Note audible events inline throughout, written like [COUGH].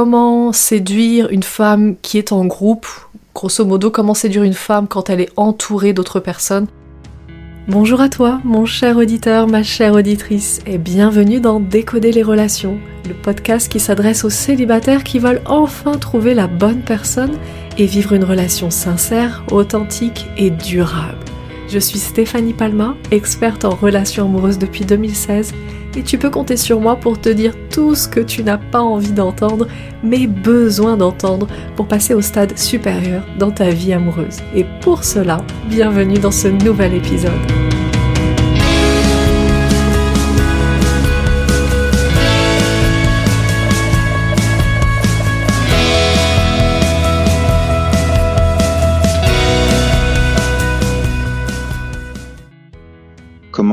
comment séduire une femme qui est en groupe, grosso modo comment séduire une femme quand elle est entourée d'autres personnes. Bonjour à toi, mon cher auditeur, ma chère auditrice, et bienvenue dans Décoder les relations, le podcast qui s'adresse aux célibataires qui veulent enfin trouver la bonne personne et vivre une relation sincère, authentique et durable. Je suis Stéphanie Palma, experte en relations amoureuses depuis 2016 et tu peux compter sur moi pour te dire tout ce que tu n'as pas envie d'entendre, mais besoin d'entendre pour passer au stade supérieur dans ta vie amoureuse. Et pour cela, bienvenue dans ce nouvel épisode.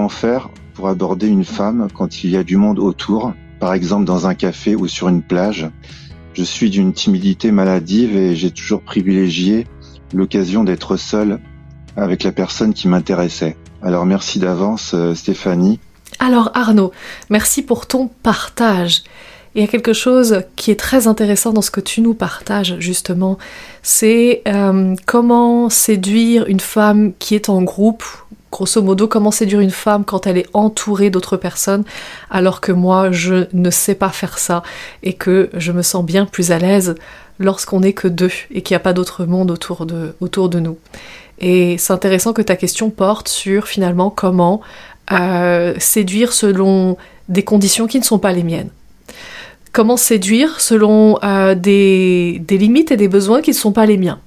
Faire pour aborder une femme quand il y a du monde autour, par exemple dans un café ou sur une plage. Je suis d'une timidité maladive et j'ai toujours privilégié l'occasion d'être seul avec la personne qui m'intéressait. Alors merci d'avance euh, Stéphanie. Alors Arnaud, merci pour ton partage. Il y a quelque chose qui est très intéressant dans ce que tu nous partages justement, c'est euh, comment séduire une femme qui est en groupe grosso modo, comment séduire une femme quand elle est entourée d'autres personnes, alors que moi, je ne sais pas faire ça et que je me sens bien plus à l'aise lorsqu'on n'est que deux et qu'il n'y a pas d'autre monde autour de, nous. Et c'est intéressant que ta question porte sur finalement comment euh, séduire selon des conditions qui ne sont pas les miennes. Comment séduire selon euh, des, des limites et des besoins qui ne sont pas les miens.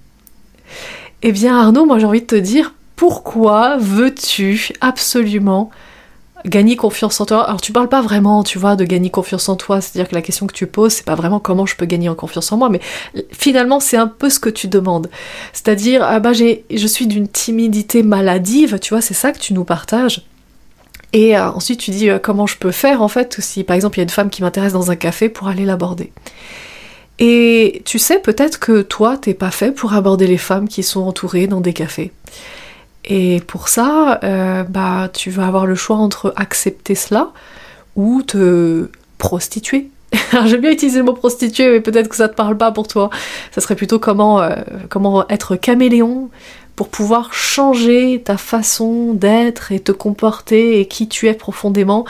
Eh bien Arnaud, moi j'ai envie de te dire, pourquoi veux-tu absolument gagner confiance en toi? Alors tu parles pas vraiment, tu vois, de gagner confiance en toi, c'est-à-dire que la question que tu poses, c'est pas vraiment comment je peux gagner en confiance en moi, mais finalement c'est un peu ce que tu demandes. C'est-à-dire, ah bah je suis d'une timidité maladive, tu vois, c'est ça que tu nous partages. Et euh, ensuite tu dis euh, comment je peux faire en fait si par exemple il y a une femme qui m'intéresse dans un café pour aller l'aborder. Et tu sais peut-être que toi t'es pas fait pour aborder les femmes qui sont entourées dans des cafés. Et pour ça, euh, bah, tu vas avoir le choix entre accepter cela ou te prostituer. [LAUGHS] J'aime bien utiliser le mot prostituer, mais peut-être que ça te parle pas pour toi. Ça serait plutôt comment, euh, comment être caméléon pour pouvoir changer ta façon d'être et te comporter et qui tu es profondément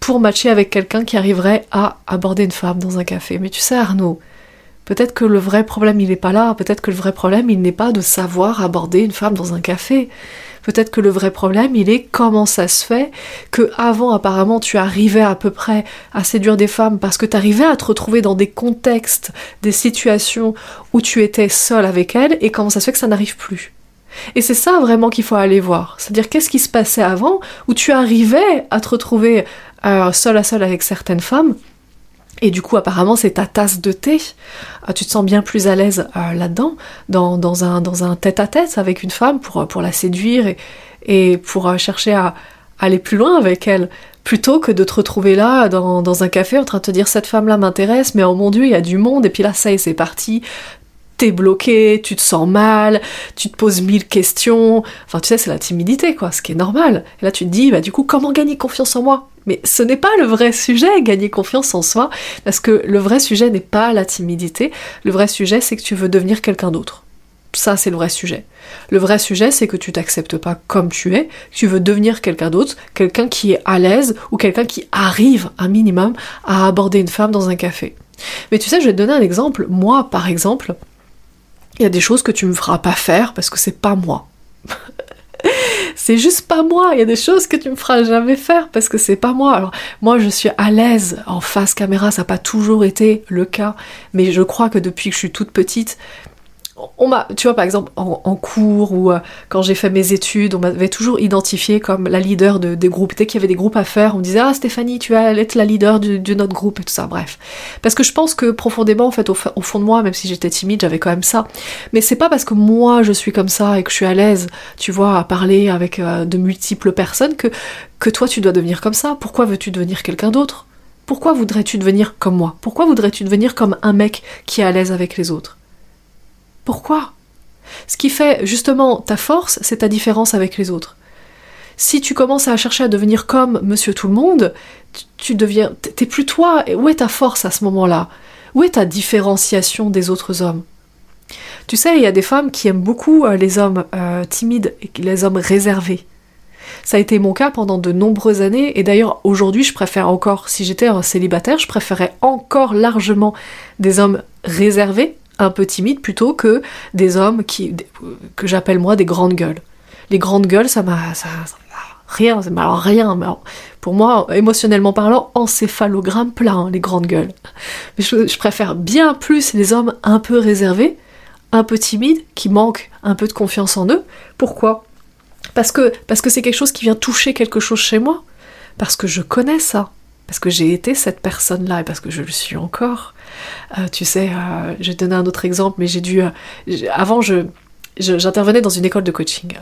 pour matcher avec quelqu'un qui arriverait à aborder une femme dans un café. Mais tu sais, Arnaud, Peut-être que le vrai problème il n'est pas là, peut-être que le vrai problème il n'est pas de savoir aborder une femme dans un café. Peut-être que le vrai problème il est comment ça se fait que avant apparemment tu arrivais à peu près à séduire des femmes parce que tu arrivais à te retrouver dans des contextes, des situations où tu étais seul avec elles et comment ça se fait que ça n'arrive plus. Et c'est ça vraiment qu'il faut aller voir. C'est-à-dire qu'est-ce qui se passait avant où tu arrivais à te retrouver euh, seul à seul avec certaines femmes et du coup, apparemment, c'est ta tasse de thé. Ah, tu te sens bien plus à l'aise euh, là-dedans, dans, un, tête-à-tête avec une femme pour, pour la séduire et, et pour euh, chercher à, aller plus loin avec elle, plutôt que de te retrouver là dans, dans un café en train de te dire cette femme-là m'intéresse, mais oh mon dieu, il y a du monde, et puis là, ça y est, c'est parti, t'es bloqué, tu te sens mal, tu te poses mille questions. Enfin, tu sais, c'est la timidité, quoi, ce qui est normal. Et là, tu te dis, bah, du coup, comment gagner confiance en moi? Mais ce n'est pas le vrai sujet, gagner confiance en soi, parce que le vrai sujet n'est pas la timidité. Le vrai sujet, c'est que tu veux devenir quelqu'un d'autre. Ça, c'est le vrai sujet. Le vrai sujet, c'est que tu t'acceptes pas comme tu es, tu veux devenir quelqu'un d'autre, quelqu'un qui est à l'aise ou quelqu'un qui arrive un minimum à aborder une femme dans un café. Mais tu sais, je vais te donner un exemple. Moi, par exemple, il y a des choses que tu me feras pas faire parce que c'est pas moi. [LAUGHS] c'est juste pas moi. Il y a des choses que tu me feras jamais faire parce que c'est pas moi. Alors, moi, je suis à l'aise en face caméra. Ça n'a pas toujours été le cas. Mais je crois que depuis que je suis toute petite, on m'a, tu vois, par exemple, en, cours ou euh, quand j'ai fait mes études, on m'avait toujours identifié comme la leader de, des groupes. Dès qu'il y avait des groupes à faire, on me disait Ah, Stéphanie, tu vas être la leader de, notre groupe et tout ça. Bref. Parce que je pense que profondément, en fait, au, fond de moi, même si j'étais timide, j'avais quand même ça. Mais c'est pas parce que moi, je suis comme ça et que je suis à l'aise, tu vois, à parler avec euh, de multiples personnes que, que toi, tu dois devenir comme ça. Pourquoi veux-tu devenir quelqu'un d'autre? Pourquoi voudrais-tu devenir comme moi? Pourquoi voudrais-tu devenir comme un mec qui est à l'aise avec les autres? Pourquoi? Ce qui fait justement ta force, c'est ta différence avec les autres. Si tu commences à chercher à devenir comme Monsieur Tout le Monde, tu, deviens, t'es plus toi. Où est ta force à ce moment-là? Où est ta différenciation des autres hommes? Tu sais, il y a des femmes qui aiment beaucoup euh, les hommes euh, timides et les hommes réservés. Ça a été mon cas pendant de nombreuses années, et d'ailleurs aujourd'hui je préfère encore, si j'étais célibataire, je préférais encore largement des hommes réservés, un peu timides, plutôt que des hommes qui, que j'appelle moi des grandes gueules. Les grandes gueules, ça m'a... Ça, rien, alors rien, pour moi, émotionnellement parlant, encéphalogramme plein, les grandes gueules. Mais je, je préfère bien plus les hommes un peu réservés, un peu timides, qui manquent un peu de confiance en eux. Pourquoi? Parce que parce que c'est quelque chose qui vient toucher quelque chose chez moi, parce que je connais ça, parce que j'ai été cette personne-là et parce que je le suis encore. Euh, tu sais, euh, je vais te donner un autre exemple, mais j'ai dû. Euh, avant, je j'intervenais dans une école de coaching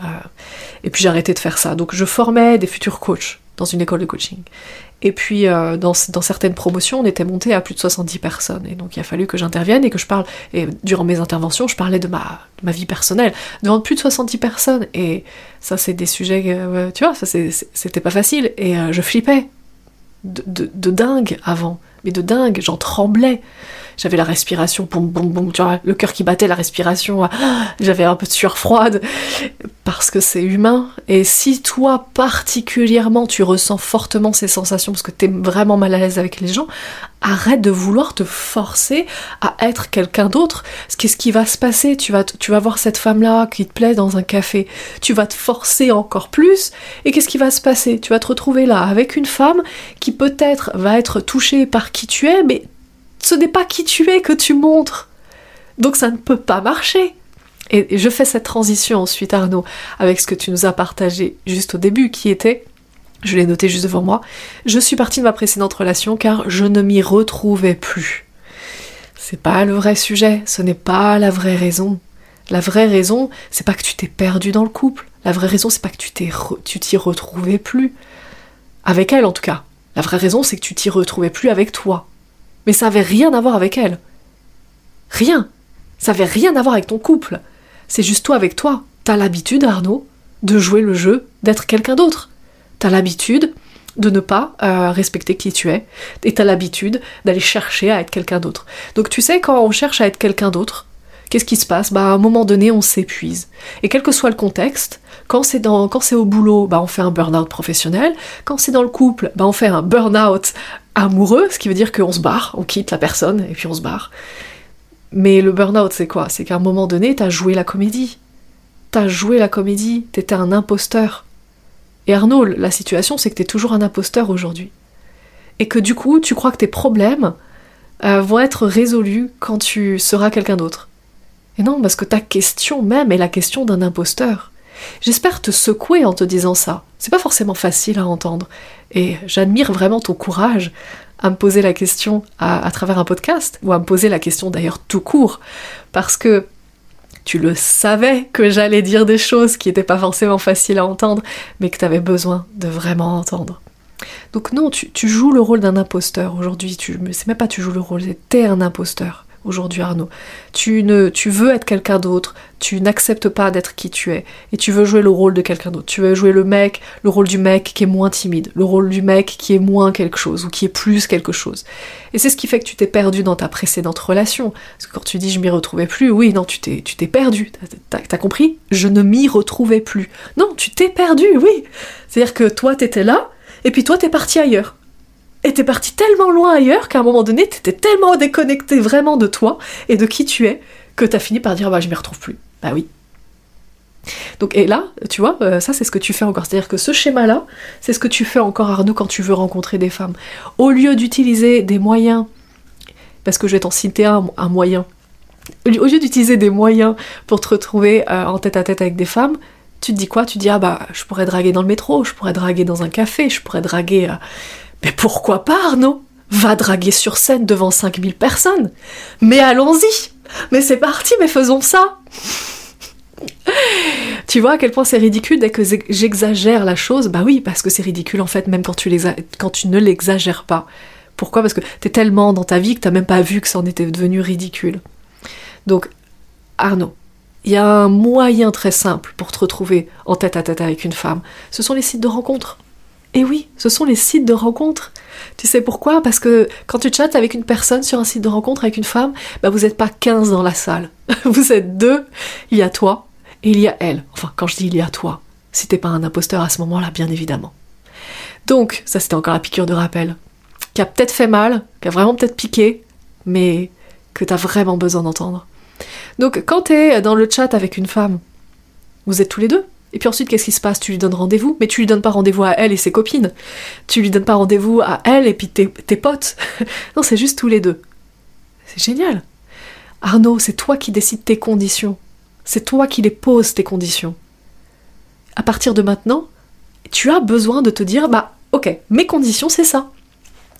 et puis j'ai arrêté de faire ça. Donc je formais des futurs coachs dans une école de coaching. Et puis, euh, dans, certaines promotions, on était monté à plus de 70 personnes. Et donc, il a fallu que j'intervienne et que je parle. Et durant mes interventions, je parlais de ma, ma vie personnelle devant plus de 70 personnes. Et ça, c'est des sujets, tu vois, c'était pas facile. Et je flippais de, de, dingue avant. Mais de dingue, j'en tremblais j'avais la respiration, boum boum boum, tu vois, le cœur qui battait, la respiration, ah, j'avais un peu de sueur froide, parce que c'est humain. Et si toi, particulièrement, tu ressens fortement ces sensations, parce que t'es vraiment mal à l'aise avec les gens, arrête de vouloir te forcer à être quelqu'un d'autre. Qu'est-ce qui va se passer? Tu vas, tu vas voir cette femme-là qui te plaît dans un café, tu vas te forcer encore plus, et qu'est-ce qui va se passer? Tu vas te retrouver là avec une femme qui peut-être va être touchée par qui tu es, mais ce n'est pas qui tu es que tu montres. Donc ça ne peut pas marcher. Et je fais cette transition ensuite, Arnaud, avec ce que tu nous as partagé juste au début, qui était, je l'ai noté juste devant moi, je suis partie de ma précédente relation car je ne m'y retrouvais plus. C'est pas le vrai sujet, ce n'est pas la vraie raison. La vraie raison, c'est pas que tu t'es perdu dans le couple. La vraie raison, c'est pas que tu tu t'y retrouvais plus. Avec elle, en tout cas. La vraie raison, c'est que tu t'y retrouvais plus avec toi. Mais ça avait rien à voir avec elle. Rien. Ça avait rien à voir avec ton couple. C'est juste toi avec toi. T'as l'habitude, Arnaud, de jouer le jeu d'être quelqu'un d'autre. T'as l'habitude de ne pas euh, respecter qui tu es. Et t'as l'habitude d'aller chercher à être quelqu'un d'autre. Donc tu sais, quand on cherche à être quelqu'un d'autre, qu'est-ce qui se passe? Bah à un moment donné, on s'épuise. Et quel que soit le contexte, quand c'est au boulot, bah on fait un burn-out professionnel. Quand c'est dans le couple, bah on fait un burn-out amoureux, ce qui veut dire qu'on se barre, on quitte la personne et puis on se barre. Mais le burn-out, c'est quoi? C'est qu'à un moment donné, t'as joué la comédie. T'as joué la comédie, t'étais un imposteur. Et Arnaud, la situation, c'est que t'es toujours un imposteur aujourd'hui. Et que du coup, tu crois que tes problèmes euh, vont être résolus quand tu seras quelqu'un d'autre. Et non, parce que ta question même est la question d'un imposteur. J'espère te secouer en te disant ça. C'est pas forcément facile à entendre. Et j'admire vraiment ton courage à me poser la question à, travers un podcast, ou à me poser la question d'ailleurs tout court, parce que tu le savais que j'allais dire des choses qui n'étaient pas forcément faciles à entendre, mais que tu avais besoin de vraiment entendre. Donc non, tu, joues le rôle d'un imposteur aujourd'hui, tu, c'est même pas tu joues le rôle, t'es un imposteur aujourd'hui Arnaud. Tu, ne, tu veux être quelqu'un d'autre, tu n'acceptes pas d'être qui tu es, et tu veux jouer le rôle de quelqu'un d'autre. Tu veux jouer le mec, le rôle du mec qui est moins timide, le rôle du mec qui est moins quelque chose, ou qui est plus quelque chose. Et c'est ce qui fait que tu t'es perdu dans ta précédente relation. Parce que quand tu dis je m'y retrouvais plus, oui, non, tu t'es, tu t'es perdu. T'as, compris? Je ne m'y retrouvais plus. Non, tu t'es perdu, oui. C'est-à-dire que toi, t'étais là, et puis toi, t'es parti ailleurs. T'es parti tellement loin ailleurs qu'à un moment donné, t'étais tellement déconnecté vraiment de toi et de qui tu es que t'as fini par dire bah je m'y retrouve plus. Bah oui. Donc et là, tu vois, euh, ça c'est ce que tu fais encore. C'est-à-dire que ce schéma-là, c'est ce que tu fais encore Arnaud quand tu veux rencontrer des femmes. Au lieu d'utiliser des moyens, parce que je vais t'en citer un, moyen, au lieu d'utiliser des moyens pour te retrouver euh, en tête à tête avec des femmes, tu te dis quoi? Tu te dis ah bah je pourrais draguer dans le métro, je pourrais draguer dans un café, je pourrais draguer euh, mais pourquoi pas, Arnaud? Va draguer sur scène devant 5000 personnes. Mais allons-y Mais c'est parti, mais faisons ça tu vois à quel point c'est ridicule dès que j'exagère la chose? Bah oui, parce que c'est ridicule en fait, même quand tu, ne l'exagères pas. Pourquoi? Parce que t'es tellement dans ta vie que t'as même pas vu que ça en était devenu ridicule. Donc, Arnaud, il y a un moyen très simple pour te retrouver en tête à tête avec une femme. Ce sont les sites de rencontres. Et oui, ce sont les sites de rencontres. Tu sais pourquoi? Parce que quand tu chattes avec une personne sur un site de rencontre avec une femme, bah vous n'êtes pas 15 dans la salle. [LAUGHS] Vous êtes deux. Il y a toi et il y a elle. Enfin, quand je dis il y a toi, si t'es pas un imposteur à ce moment-là, bien évidemment. Donc, ça c'était encore la piqûre de rappel, qui a peut-être fait mal, qui a vraiment peut-être piqué, mais que t'as vraiment besoin d'entendre. Donc, quand t'es dans le chat avec une femme, vous êtes tous les deux, et puis ensuite, qu'est-ce qui se passe? Tu lui donnes rendez-vous, mais tu lui donnes pas rendez-vous à elle et ses copines. Tu lui donnes pas rendez-vous à elle et puis tes, potes. [LAUGHS] non, c'est juste tous les deux. C'est génial. Arnaud, c'est toi qui décides tes conditions. C'est toi qui les poses, tes conditions. À partir de maintenant, tu as besoin de te dire, bah, ok, mes conditions, c'est ça.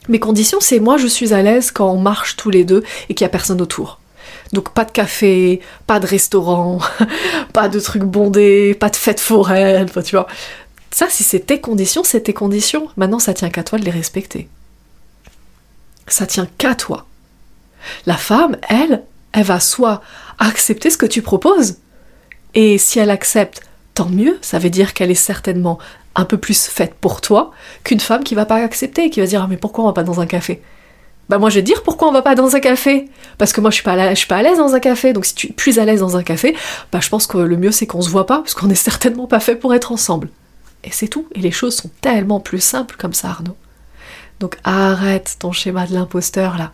Mes conditions, c'est moi, je suis à l'aise quand on marche tous les deux et qu'il n'y a personne autour. Donc pas de café, pas de restaurant, [LAUGHS] pas de trucs bondés, pas de fête foraine, tu vois. Ça, si c'est tes conditions, c'est tes conditions. Maintenant, ça tient qu'à toi de les respecter. Ça tient qu'à toi. La femme, elle, elle va soit accepter ce que tu proposes, et si elle accepte, tant mieux, ça veut dire qu'elle est certainement un peu plus faite pour toi qu'une femme qui va pas accepter, qui va dire ah mais pourquoi on va pas dans un café? Bah moi je vais dire pourquoi on va pas dans un café. Parce que moi je suis pas à suis pas à l'aise dans un café. Donc si tu es plus à l'aise dans un café bah je pense que le mieux c'est qu'on se voit pas parce qu'on est certainement pas fait pour être ensemble. Et c'est tout. Et les choses sont tellement plus simples comme ça Arnaud. Donc arrête ton schéma de l'imposteur là.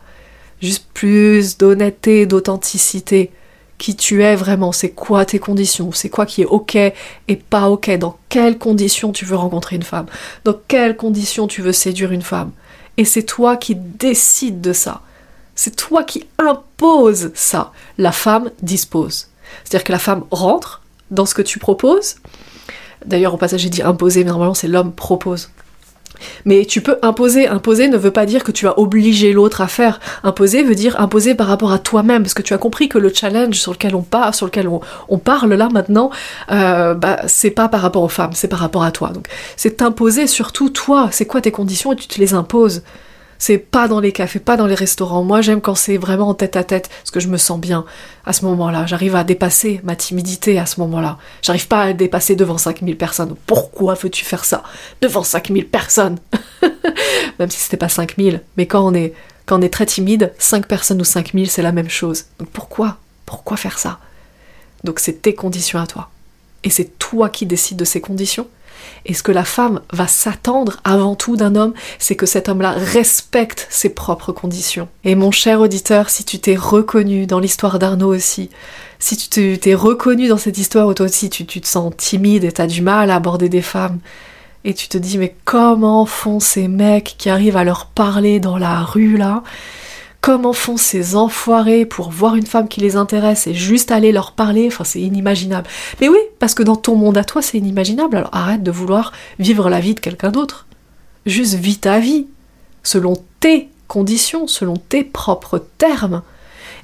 Juste plus d'honnêteté d'authenticité. Qui tu es vraiment, c'est quoi tes conditions, c'est quoi qui est ok et pas ok, dans quelles conditions tu veux rencontrer une femme, dans quelles conditions tu veux séduire une femme? Et c'est toi qui décides de ça. C'est toi qui imposes ça. La femme dispose. C'est-à-dire que la femme rentre dans ce que tu proposes. D'ailleurs, au passage, j'ai dit imposer, mais normalement, c'est l'homme propose. Mais tu peux imposer. Imposer ne veut pas dire que tu as obligé l'autre à faire. Imposer veut dire imposer par rapport à toi-même, parce que tu as compris que le challenge sur lequel on parle là maintenant, euh, bah, c'est pas par rapport aux femmes, c'est par rapport à toi. Donc c'est t'imposer surtout toi. C'est quoi tes conditions et tu te les imposes? C'est pas dans les cafés, pas dans les restaurants. Moi, j'aime quand c'est vraiment en tête à tête, parce que je me sens bien à ce moment-là. J'arrive à dépasser ma timidité à ce moment-là. J'arrive pas à dépasser devant 5000 personnes. Pourquoi veux-tu faire ça devant 5000 personnes? [LAUGHS] Même si c'était pas 5000. Mais quand on est, quand on est très timide, 5 personnes ou 5000, c'est la même chose. Donc pourquoi Pourquoi faire ça? Donc c'est tes conditions à toi. Et c'est toi qui décides de ces conditions. Et ce que la femme va s'attendre avant tout d'un homme, c'est que cet homme-là respecte ses propres conditions. Et mon cher auditeur, si tu t'es reconnu dans l'histoire d'Arnaud aussi, si tu t'es reconnu dans cette histoire où toi aussi tu, te sens timide et t'as du mal à aborder des femmes, et tu te dis mais comment font ces mecs qui arrivent à leur parler dans la rue là? Comment font ces enfoirés pour voir une femme qui les intéresse et juste aller leur parler Enfin, c'est inimaginable. Mais oui, parce que dans ton monde à toi, c'est inimaginable. Alors arrête de vouloir vivre la vie de quelqu'un d'autre. Juste vis ta vie, selon tes conditions, selon tes propres termes.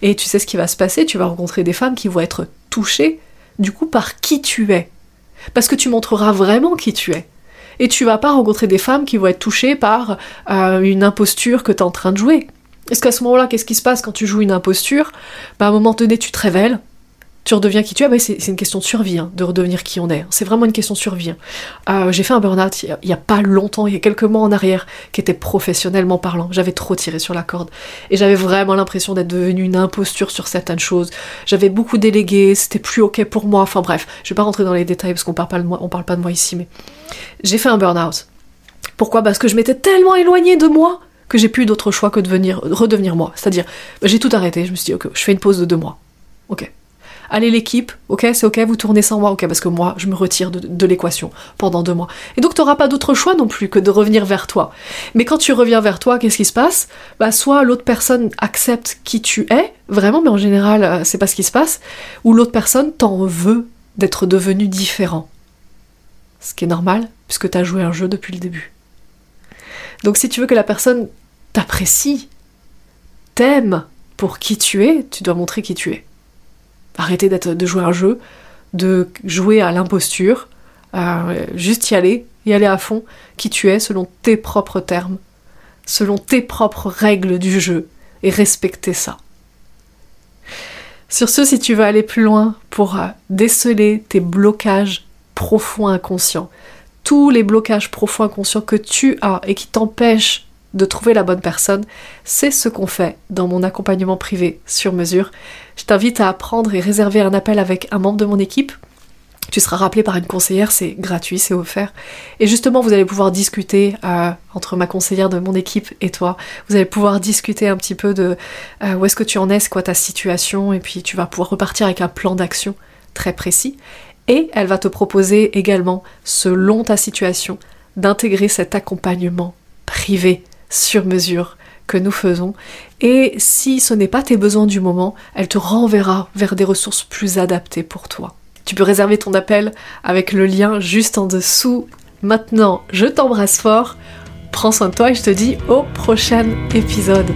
Et tu sais ce qui va se passer, tu vas rencontrer des femmes qui vont être touchées, du coup, par qui tu es. Parce que tu montreras vraiment qui tu es. Et tu vas pas rencontrer des femmes qui vont être touchées par euh, une imposture que tu es en train de jouer. Est-ce qu'à ce moment-là, qu'est-ce qui se passe quand tu joues une imposture bah, À un moment donné, tu te révèles, tu redeviens qui tu es. Bah, c'est une question de survie, hein, de redevenir qui on est. C'est vraiment une question de survie. Hein. Euh, j'ai fait un burn-out il n'y a, pas longtemps, il y a quelques mois en arrière, qui était professionnellement parlant. J'avais trop tiré sur la corde. Et j'avais vraiment l'impression d'être devenue une imposture sur certaines choses. J'avais beaucoup délégué, c'était plus ok pour moi. Enfin bref, je vais pas rentrer dans les détails parce qu'on parle pas de moi, on parle pas de moi ici, mais j'ai fait un burn-out. Pourquoi? Parce que je m'étais tellement éloignée de moi que j'ai plus d'autre choix que de venir, redevenir moi. C'est-à-dire, j'ai tout arrêté, je me suis dit, ok, je fais une pause de deux mois. Ok. Allez l'équipe, ok, c'est ok, vous tournez sans moi, ok, parce que moi, je me retire de, l'équation pendant deux mois. Et donc, t'auras pas d'autre choix non plus que de revenir vers toi. Mais quand tu reviens vers toi, qu'est-ce qui se passe? Bah, soit l'autre personne accepte qui tu es, vraiment, mais en général, euh, c'est pas ce qui se passe, ou l'autre personne t'en veut d'être devenu différent. Ce qui est normal, puisque t'as joué un jeu depuis le début. Donc si tu veux que la personne t'apprécie, t'aime pour qui tu es, tu dois montrer qui tu es. Arrêter de jouer un jeu, de jouer à l'imposture, euh, juste y aller, y aller à fond, qui tu es selon tes propres termes, selon tes propres règles du jeu, et respecter ça. Sur ce, si tu veux aller plus loin pour euh, déceler tes blocages profonds inconscients, tous les blocages profonds inconscients que tu as et qui t'empêchent de trouver la bonne personne, c'est ce qu'on fait dans mon accompagnement privé sur mesure. Je t'invite à apprendre et réserver un appel avec un membre de mon équipe tu seras rappelé par une conseillère, c'est gratuit, c'est offert. Et justement, vous allez pouvoir discuter euh, entre ma conseillère de mon équipe et toi. Vous allez pouvoir discuter un petit peu de euh, où est-ce que tu en es, quoi ta situation, et puis tu vas pouvoir repartir avec un plan d'action très précis. Et elle va te proposer également, selon ta situation, d'intégrer cet accompagnement privé sur mesure que nous faisons. Et si ce n'est pas tes besoins du moment, elle te renverra vers des ressources plus adaptées pour toi. Tu peux réserver ton appel avec le lien juste en dessous. Maintenant, je t'embrasse fort, prends soin de toi et je te dis au prochain épisode.